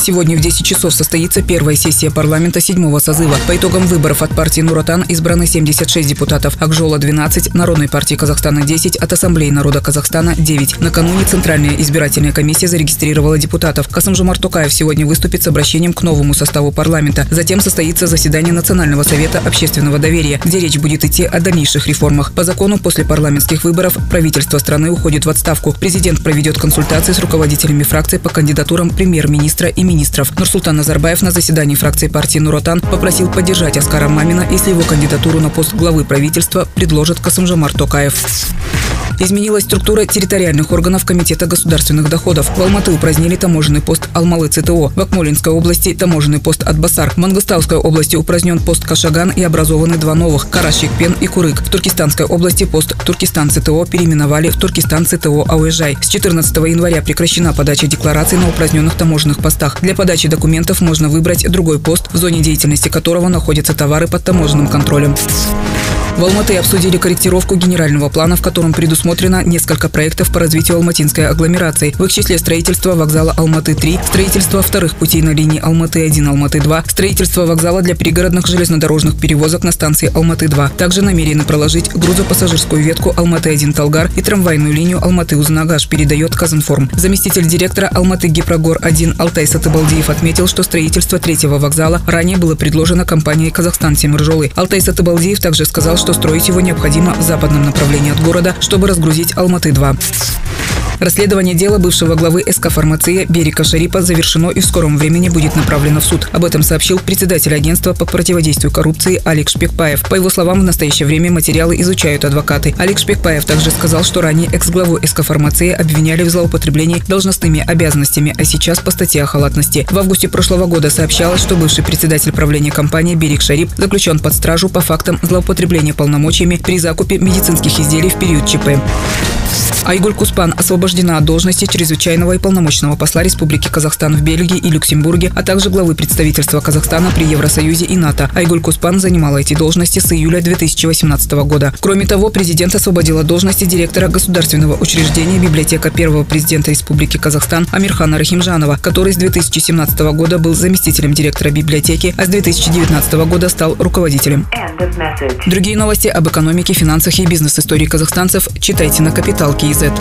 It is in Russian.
Сегодня в 10 часов состоится первая сессия парламента седьмого созыва. По итогам выборов от партии «Нуротан» избраны 76 депутатов, Акжола – 12, Народной партии Казахстана – 10, от Ассамблеи народа Казахстана – 9. Накануне Центральная избирательная комиссия зарегистрировала депутатов. Касымжумар Токаев сегодня выступит с обращением к новому составу парламента. Затем состоится заседание Национального совета общественного доверия, где речь будет идти о дальнейших реформах. По закону, после парламентских выборов правительство страны уходит в отставку. Президент проведет консультации с руководителями фракций по кандидатурам премьер-министра и министров. Нурсултан Назарбаев на заседании фракции партии «Нуротан» попросил поддержать Аскара Мамина, если его кандидатуру на пост главы правительства предложит Касымжамар Токаев. Изменилась структура территориальных органов Комитета государственных доходов. В Алматы упразднили таможенный пост Алмалы ЦТО. В Акмолинской области таможенный пост Атбасар. В Мангостауской области упразднен пост Кашаган и образованы два новых – Карашикпен и Курык. В Туркестанской области пост Туркестан ЦТО переименовали в Туркестан ЦТО Ауэжай. С 14 января прекращена подача деклараций на упраздненных таможенных постах. Для подачи документов можно выбрать другой пост, в зоне деятельности которого находятся товары под таможенным контролем. В Алматы обсудили корректировку генерального плана, в котором предусмотрено несколько проектов по развитию алматинской агломерации. В их числе строительство вокзала Алматы-3, строительство вторых путей на линии Алматы-1, Алматы-2, строительство вокзала для пригородных железнодорожных перевозок на станции Алматы-2. Также намерены проложить грузопассажирскую ветку Алматы-1 и трамвайную линию Алматы-Узнагаш, передает Казанформ. Заместитель директора Алматы-Гипрогор-1 Алтай Сатыбалдиев отметил, что строительство третьего вокзала ранее было предложено компанией «Казахстан Семержолы». Алтай Сатыбалдиев также сказал, что строить его необходимо в западном направлении от города, чтобы разгрузить Алматы-2. Расследование дела бывшего главы СК «Фармация» Берика Шарипа завершено и в скором времени будет направлено в суд. Об этом сообщил председатель агентства по противодействию коррупции Алик Шпекпаев. По его словам, в настоящее время материалы изучают адвокаты. Алик Шпекпаев также сказал, что ранее экс-главу СК «Фармация» обвиняли в злоупотреблении должностными обязанностями, а сейчас по статье о халатности. В августе прошлого года сообщалось, что бывший председатель правления компании Берик Шарип заключен под стражу по фактам злоупотребления полномочиями при закупе медицинских изделий в период ЧП. Айгуль Куспан освобождена от должности чрезвычайного и полномочного посла Республики Казахстан в Бельгии и Люксембурге, а также главы представительства Казахстана при Евросоюзе и НАТО. Айгуль Куспан занимала эти должности с июля 2018 года. Кроме того, президент освободила должности директора государственного учреждения библиотека первого президента Республики Казахстан Амирхана Рахимжанова, который с 2017 года был заместителем директора библиотеки, а с 2019 года стал руководителем. Другие новости об экономике, финансах и бизнес-истории казахстанцев читайте на Капитал Киезет.